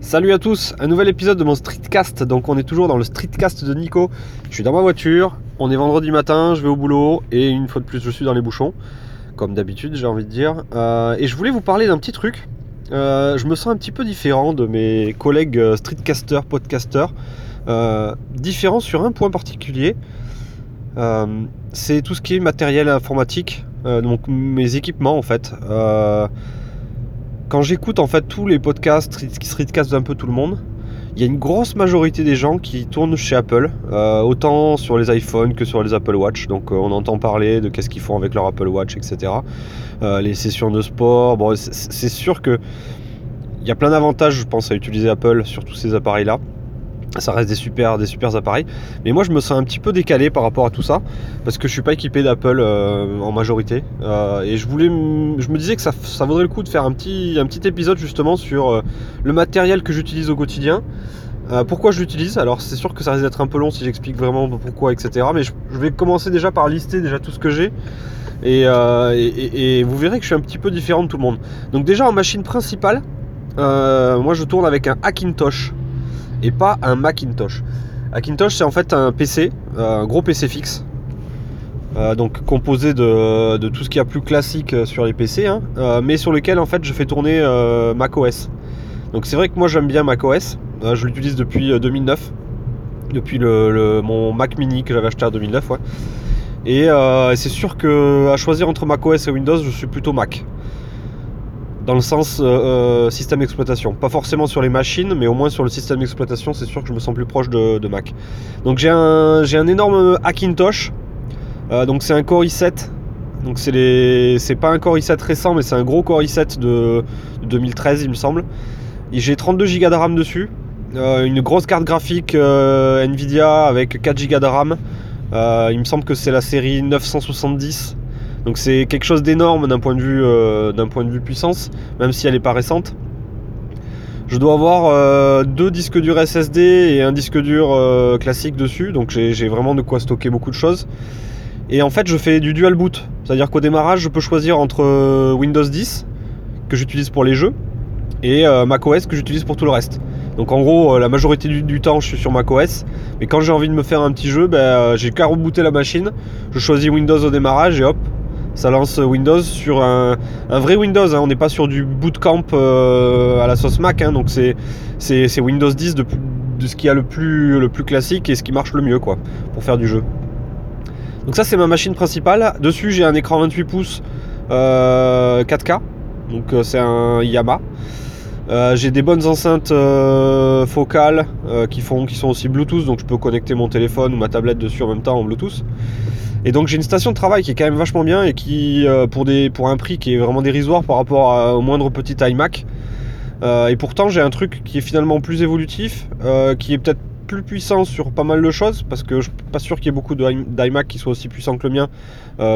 Salut à tous, un nouvel épisode de mon streetcast. Donc on est toujours dans le streetcast de Nico. Je suis dans ma voiture, on est vendredi matin, je vais au boulot et une fois de plus je suis dans les bouchons, comme d'habitude j'ai envie de dire. Euh, et je voulais vous parler d'un petit truc. Euh, je me sens un petit peu différent de mes collègues euh, streetcasters, podcasters. différent sur un point particulier. C'est tout ce qui est matériel informatique, donc mes équipements en fait quand j'écoute en fait tous les podcasts, streetcast d'un peu tout le monde, il y a une grosse majorité des gens qui tournent chez Apple, euh, autant sur les iPhones que sur les Apple Watch. Donc euh, on entend parler de qu'est-ce qu'ils font avec leur Apple Watch, etc. Euh, les sessions de sport. C'est sûr que il y a plein d'avantages, je pense, à utiliser Apple sur tous ces appareils-là ça reste des super, des super appareils. Mais moi, je me sens un petit peu décalé par rapport à tout ça, parce que je suis pas équipé d'Apple euh, en majorité. Euh, et je voulais, je me disais que ça, vaudrait le coup de faire un petit, épisode justement sur euh, le matériel que j'utilise au quotidien. pourquoi je l'utilise? Alors c'est sûr que ça risque d'être un peu long si j'explique vraiment pourquoi, etc. Mais je, vais commencer déjà par lister déjà tout ce que j'ai. Et, et, vous verrez que je suis un petit peu différent de tout le monde. Donc déjà en machine principale, moi je tourne avec un Hackintosh et pas un Macintosh. Macintosh, c'est en fait un PC, un gros PC fixe. Euh, donc composé de, tout ce qu'il y a plus classique euh, sur les PC, hein, euh, mais sur lequel en fait je fais tourner macOS. Donc c'est vrai que moi j'aime bien macOS, je l'utilise depuis 2009, depuis le, mon Mac Mini que j'avais acheté en 2009, ouais. Et c'est sûr que à choisir entre macOS et Windows, je suis plutôt Mac dans le sens euh, euh, système d'exploitation. Pas forcément sur les machines, mais au moins sur le système d'exploitation, c'est sûr que je me sens plus proche de, Mac. Donc j'ai un, j'ai un énorme Hackintosh. Euh, donc c'est un Core i7. Donc c'est, les, c'est pas un Core i7 récent, mais c'est un gros Core i7 de, 2013, il me semble. J'ai 32 Go de RAM dessus. une grosse carte graphique Nvidia avec 4 Go de RAM. il me semble que c'est la série 970 donc c'est quelque chose d'énorme d'un point, de vue, euh, point de vue puissance, même si elle n'est pas récente. Je dois avoir euh, deux disques durs SSD et un disque dur euh, classique dessus, donc j'ai vraiment de quoi stocker beaucoup de choses. Et en fait, je fais du dual boot, c'est-à-dire qu'au démarrage, je peux choisir entre Windows 10, que j'utilise pour les jeux, et macOS, que j'utilise pour tout le reste. Donc en gros, la majorité du, temps, je suis sur macOS, mais quand j'ai envie de me faire un petit jeu, ben, j'ai qu'à rebooter la machine, je choisis Windows au démarrage et hop, ça lance Windows sur un, vrai Windows. Hein. On n'est pas sur du bootcamp euh, à la sauce Mac. Hein. donc c'est, Windows 10 de, ce qui a le plus, classique et ce qui marche le mieux quoi, pour faire du jeu. Donc ça c'est ma machine principale. Dessus j'ai un écran 28 pouces 4K. Euh, donc euh, c'est un Yamaha. j'ai des bonnes enceintes focales qui sont aussi Bluetooth, donc je peux connecter mon téléphone ou ma tablette dessus en même temps en Bluetooth. Et donc j'ai une station de travail qui est quand même vachement bien et qui, euh, pour, des, pour un prix qui est vraiment dérisoire par rapport au moindre petit iMac. Euh, et pourtant j'ai un truc qui est finalement plus évolutif, euh, qui est peut-être plus puissant sur pas mal de choses, parce que je suis pas sûr qu'il y ait beaucoup d'iMac qui soient aussi puissants que le mien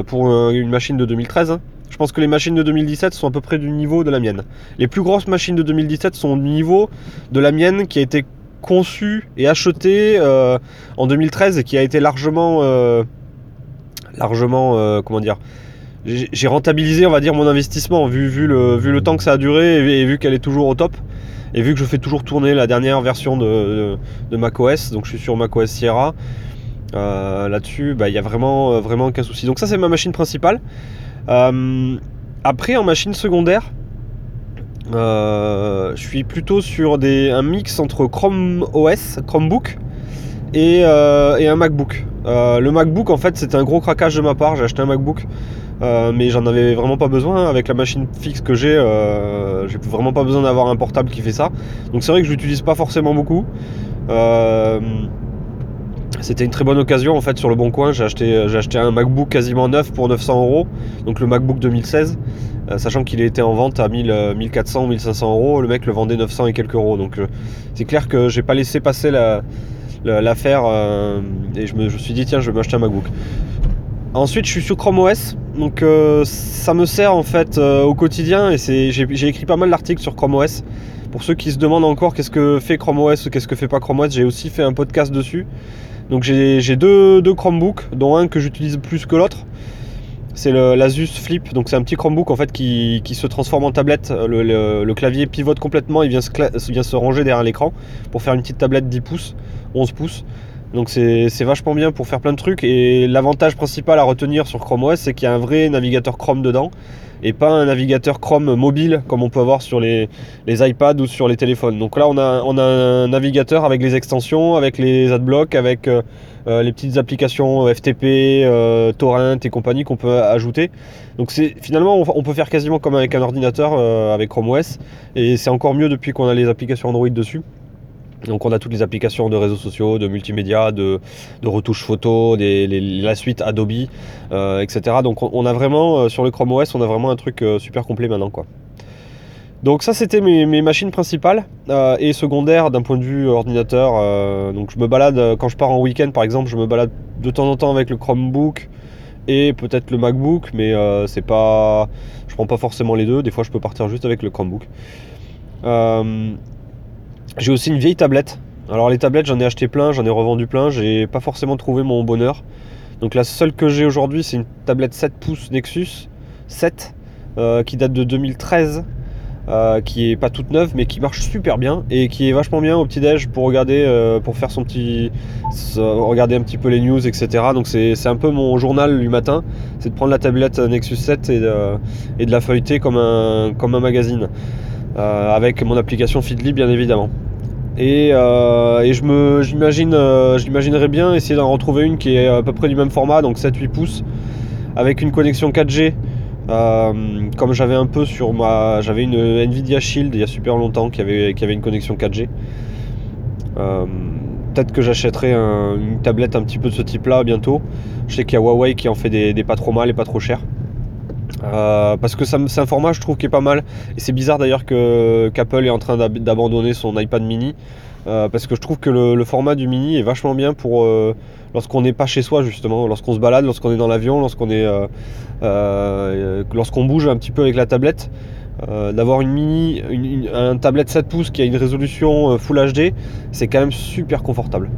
pour une machine de 2013. Hein. Je pense que les machines de 2017 sont à peu près du niveau de la mienne. Les plus grosses machines de 2017 sont du niveau de la mienne qui a été conçue et achetée en 2013 et qui a été largement largement, euh, comment dire, j'ai rentabilisé, on va dire, mon investissement, vu, vu, le, vu le temps que ça a duré et, vu qu'elle est toujours au top. Et vu que je fais toujours tourner la dernière version de, de, macOS, donc je suis sur macOS Sierra, euh, là-dessus, bah, il n'y a vraiment, vraiment aucun souci. Donc ça, c'est ma machine principale. Euh, après, en machine secondaire, je suis plutôt sur des, un mix entre Chrome OS, Chromebook, et, et un MacBook. Euh, le MacBook, en fait, c'était un gros craquage de ma part. J'ai acheté un MacBook, euh, mais j'en avais vraiment pas besoin. Avec la machine fixe que j'ai, euh, j'ai vraiment pas besoin d'avoir un portable qui fait ça. Donc c'est vrai que je l'utilise pas forcément beaucoup. c'était une très bonne occasion en fait sur le bon coin. J'ai acheté, j'ai acheté un MacBook quasiment neuf pour 900 euros, donc le MacBook 2016, sachant qu'il était en vente à 1000, 1400 ou 1500 euros. Le mec le vendait 900 et quelques euros. Donc c'est clair que j'ai pas laissé passer la, l'affaire euh, et je me, suis dit tiens je vais m'acheter un MacBook. Ensuite je suis sur Chrome OS donc euh, ça me sert en fait euh, au quotidien et j'ai écrit pas mal d'articles sur Chrome OS. Pour ceux qui se demandent encore qu'est-ce que fait Chrome OS ou qu'est-ce que fait pas Chrome OS, j'ai aussi fait un podcast dessus. Donc j'ai deux, deux Chromebooks, dont un que j'utilise plus que l'autre. c'est l'Asus Flip, donc c'est un petit Chromebook en fait qui, se transforme en tablette. Le, clavier pivote complètement, il vient se, vient se ranger derrière l'écran pour faire une petite tablette 10 pouces, 11 pouces. Donc c'est vachement bien pour faire plein de trucs. Et l'avantage principal à retenir sur Chrome OS, c'est qu'il y a un vrai navigateur Chrome dedans et pas un navigateur Chrome mobile comme on peut avoir sur les, iPads ou sur les téléphones. Donc là, on a, un navigateur avec les extensions, avec les adblocks, avec euh, euh, les petites applications FTP, euh, Torrent et compagnie qu'on peut ajouter. Donc finalement, on, peut faire quasiment comme avec un ordinateur avec Chrome OS et c'est encore mieux depuis qu'on a les applications Android dessus. Donc on a toutes les applications de réseaux sociaux, de multimédia, de, retouches photo, la suite Adobe, euh, etc. Donc on, a vraiment, euh, sur le Chrome OS, on a vraiment un truc euh, super complet maintenant. quoi. Donc ça c'était mes, machines principales et secondaires d'un point de vue ordinateur. donc je me balade, quand je pars en week-end par exemple, je me balade de temps en temps avec le Chromebook et peut-être le MacBook, mais c'est pas... Je prends pas forcément les deux, des fois je peux partir juste avec le Chromebook. J'ai aussi une vieille tablette. Alors les tablettes, j'en ai acheté plein, j'en ai revendu plein, j'ai pas forcément trouvé mon bonheur. Donc la seule que j'ai aujourd'hui, c'est une tablette 7 pouces Nexus 7 euh, qui date de 2013. Euh, qui est pas toute neuve mais qui marche super bien et qui est vachement bien au petit déj pour regarder euh, pour faire son petit regarder un petit peu les news etc donc c'est un peu mon journal du matin c'est de prendre la tablette Nexus 7 et de, et de la feuilleter comme un, comme un magazine avec mon application Feedly bien évidemment. Et, euh, je me, j'imagine, euh, j'imaginerais bien essayer d'en retrouver une qui est à peu près du même format, donc 7-8 pouces, avec une connexion 4G. comme j'avais un peu sur ma. J'avais une Nvidia Shield il y a super longtemps qui avait, qui avait une connexion 4G. Peut-être que j'achèterai une tablette un petit peu de ce type là bientôt. Je sais qu'il y a Huawei qui en fait des, des pas trop mal et pas trop cher. Euh, parce que c'est un format je trouve qui est pas mal. Et c'est bizarre d'ailleurs qu'Apple est en train d'abandonner son iPad mini. Euh, parce que je trouve que le, format du mini est vachement bien pour euh, lorsqu'on n'est pas chez soi justement. Lorsqu'on se balade lorsqu'on est dans l'avion lorsqu'on est lorsqu'on bouge un petit peu avec la tablette. D'avoir une mini une, un tablette 7 pouces qui a une résolution Full HD c'est quand même super confortable.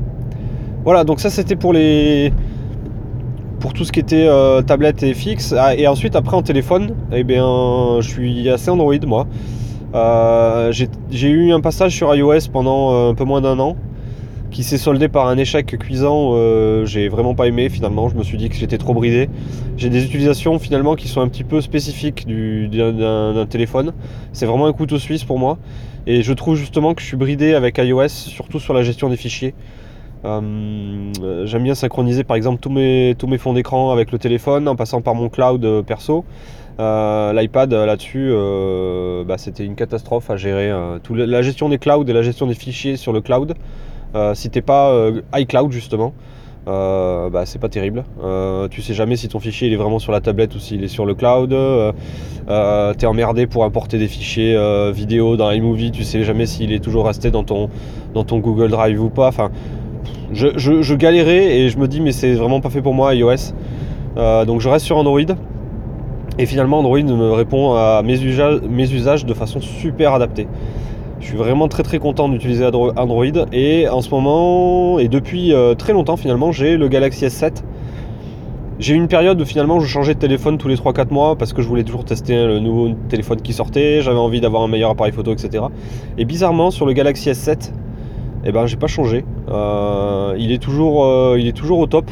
Voilà donc ça c'était pour les pour tout ce qui était euh, tablette et fixe. Ah, et ensuite, après en téléphone, eh bien, je suis assez Android moi. Euh, j'ai eu un passage sur iOS pendant euh, un peu moins d'un an qui s'est soldé par un échec cuisant. j'ai vraiment pas aimé finalement. Je me suis dit que j'étais trop bridé. J'ai des utilisations finalement qui sont un petit peu spécifiques d'un téléphone. C'est vraiment un couteau suisse pour moi. Et je trouve justement que je suis bridé avec iOS, surtout sur la gestion des fichiers. Euh, j'aime bien synchroniser par exemple tous mes, fonds d'écran avec le téléphone en passant par mon cloud euh, perso. Euh, L'iPad là-dessus, bah, c'était une catastrophe à gérer. la gestion des clouds et la gestion des fichiers sur le cloud. si t'es pas iCloud justement, bah, c'est pas terrible. tu sais jamais si ton fichier il est vraiment sur la tablette ou s'il est sur le cloud. T'es emmerdé pour importer des fichiers vidéo dans iMovie. Tu sais jamais s'il est toujours resté dans ton, dans ton Google Drive ou pas. Enfin, je, galérais et je me dis mais c'est vraiment pas fait pour moi iOS. Euh, donc je reste sur Android. Et finalement Android me répond à mes usages, de façon super adaptée. Je suis vraiment très très content d'utiliser Android et en ce moment et depuis euh, très longtemps finalement j'ai le Galaxy S7. J'ai eu une période où finalement je changeais de téléphone tous les 3-4 mois parce que je voulais toujours tester le nouveau téléphone qui sortait, j'avais envie d'avoir un meilleur appareil photo etc. Et bizarrement sur le Galaxy S7 eh ben j'ai pas changé. Euh, il, est toujours, euh, il est toujours au top.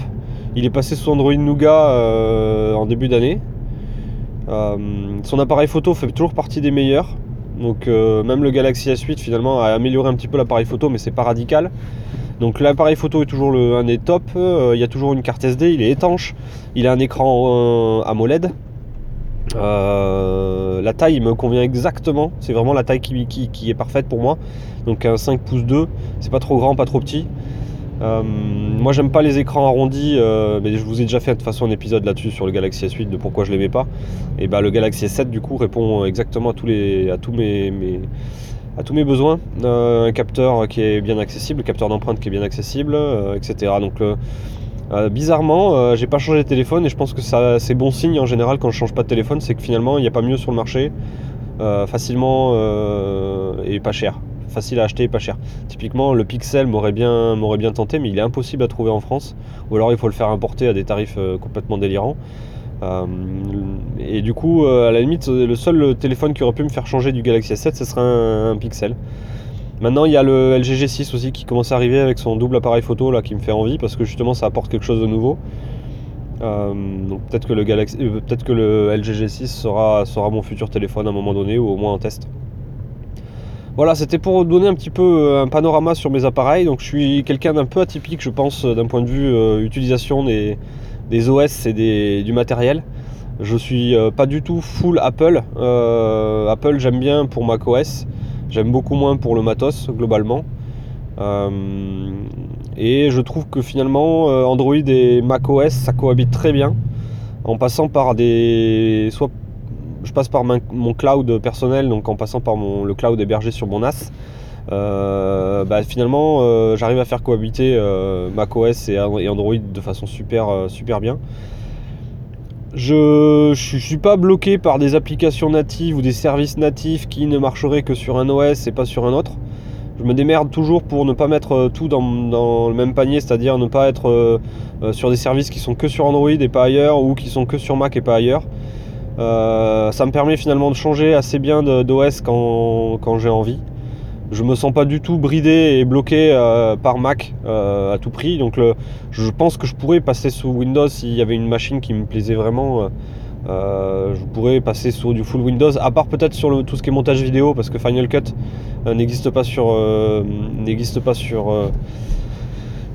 Il est passé sous Android Nougat euh, en début d'année. son appareil photo fait toujours partie des meilleurs. Donc même le Galaxy S8 finalement a amélioré un petit peu l'appareil photo mais c'est pas radical. Donc l'appareil photo est toujours le, un des top. il y a toujours une carte SD, il est étanche. Il a un écran AMOLED. La taille me convient exactement. C'est vraiment la taille qui, est parfaite pour moi. Donc un 5 pouces 2, c'est pas trop grand, pas trop petit. Euh, moi j'aime pas les écrans arrondis, euh, mais je vous ai déjà fait de toute façon un épisode là-dessus sur le Galaxy S8 de pourquoi je l'aimais pas. Et bah le Galaxy S7 du coup répond exactement à tous mes besoins. Euh, un capteur qui est bien accessible, un capteur d'empreinte qui est bien accessible, etc. Donc bizarrement, j'ai pas changé de téléphone et je pense que ça c'est bon signe en général quand je change pas de téléphone, c'est que finalement il n'y a pas mieux sur le marché, facilement et pas cher facile à acheter et pas cher. Typiquement, le Pixel m'aurait bien, tenté, mais il est impossible à trouver en France. Ou alors il faut le faire importer à des tarifs euh, complètement délirants. et du coup, à la limite, le seul téléphone qui aurait pu me faire changer du Galaxy S7, ce serait un, Pixel. Maintenant, il y a le LG G6 aussi qui commence à arriver avec son double appareil photo là qui me fait envie parce que justement ça apporte quelque chose de nouveau. donc peut-être que le Galaxy, peut-être que le LG G6 sera, sera mon futur téléphone à un moment donné ou au moins en test. Voilà, c'était pour donner un petit peu euh, un panorama sur mes appareils. Donc je suis quelqu'un d'un peu atypique, je pense, d'un point de vue euh, utilisation des, OS et du matériel. Je suis euh, pas du tout full Apple. Apple j'aime bien pour macOS, j'aime beaucoup moins pour le matos globalement. et je trouve que finalement Android et macOS ça cohabite très bien en passant par des soit je passe par mon cloud personnel, donc en passant par mon, le cloud hébergé sur mon NAS. Euh, bah, finalement, euh, j'arrive à faire cohabiter euh, macOS et, Android de façon super, super bien. Je ne suis pas bloqué par des applications natives ou des services natifs qui ne marcheraient que sur un OS et pas sur un autre. Je me démerde toujours pour ne pas mettre tout dans, le même panier, c'est-à-dire ne pas être sur des services qui sont que sur Android et pas ailleurs, ou qui sont que sur Mac et pas ailleurs. Euh, ça me permet finalement de changer assez bien d'OS quand j'ai envie. Je me sens pas du tout bridé et bloqué euh, par Mac euh, à tout prix. Donc je pense que je pourrais passer sous Windows s'il y avait une machine qui me plaisait vraiment. je pourrais passer sur du full Windows, à part peut-être sur tout ce qui est montage vidéo, parce que Final Cut n'existe pas sur, n'existe pas sur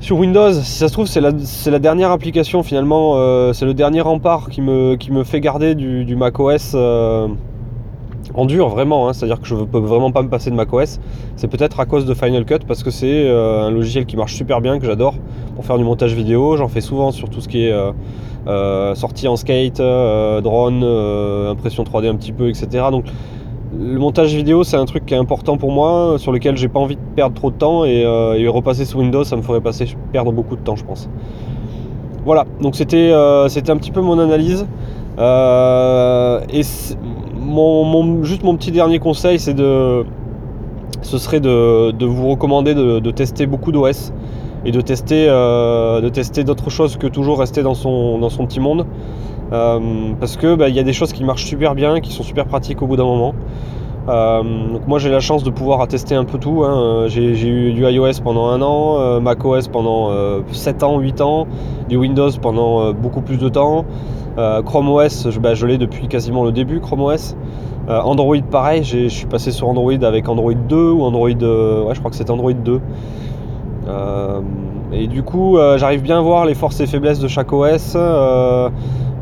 sur Windows, si ça se trouve, c'est la, dernière application finalement, euh, c'est le dernier rempart qui me, qui me fait garder du, macOS euh, en dur vraiment, hein. c'est-à-dire que je ne peux vraiment pas me passer de macOS. C'est peut-être à cause de Final Cut parce que c'est euh, un logiciel qui marche super bien, que j'adore pour faire du montage vidéo. J'en fais souvent sur tout ce qui est sortie en skate, drone, impression 3D un petit peu, etc. Donc le montage vidéo, c'est un truc qui est important pour moi, sur lequel j'ai pas envie de perdre trop de temps euh, et, repasser sous Windows, ça me ferait passer, perdre beaucoup de temps, je pense. Voilà, donc c'était euh, un petit peu mon analyse. Euh, et mon, juste mon petit dernier conseil, c'est de, ce serait de, vous recommander de, tester beaucoup d'OS et de tester, de tester d'autres choses que toujours rester dans son, dans son petit monde. Euh, parce que bah, il y a des choses qui marchent super bien, qui sont super pratiques au bout d'un moment. Euh, moi j'ai la chance de pouvoir attester un peu tout. Hein. J'ai eu du iOS pendant un an, euh, macOS pendant 7 ans, 8 ans, du Windows pendant beaucoup plus de temps. Chrome OS, je, bah, je l'ai depuis quasiment le début, Chrome OS. Android pareil, je suis passé sur Android avec Android 2 ou Android... ouais je crois que c'est Android 2. et du coup j'arrive bien à voir les forces et faiblesses de chaque OS.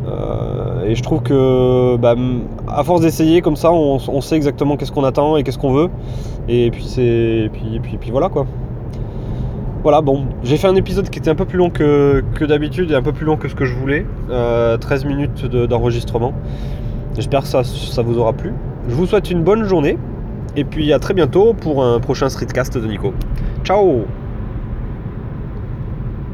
Euh, et je trouve que bah, à force d'essayer comme ça, on, sait exactement qu'est-ce qu'on attend et qu'est-ce qu'on veut. Et puis c'est puis, puis, puis voilà quoi. Voilà, bon, j'ai fait un épisode qui était un peu plus long que, d'habitude et un peu plus long que ce que je voulais. 13 euh, minutes d'enregistrement. J'espère que ça, ça vous aura plu. Je vous souhaite une bonne journée et puis à très bientôt pour un prochain streetcast de Nico. Ciao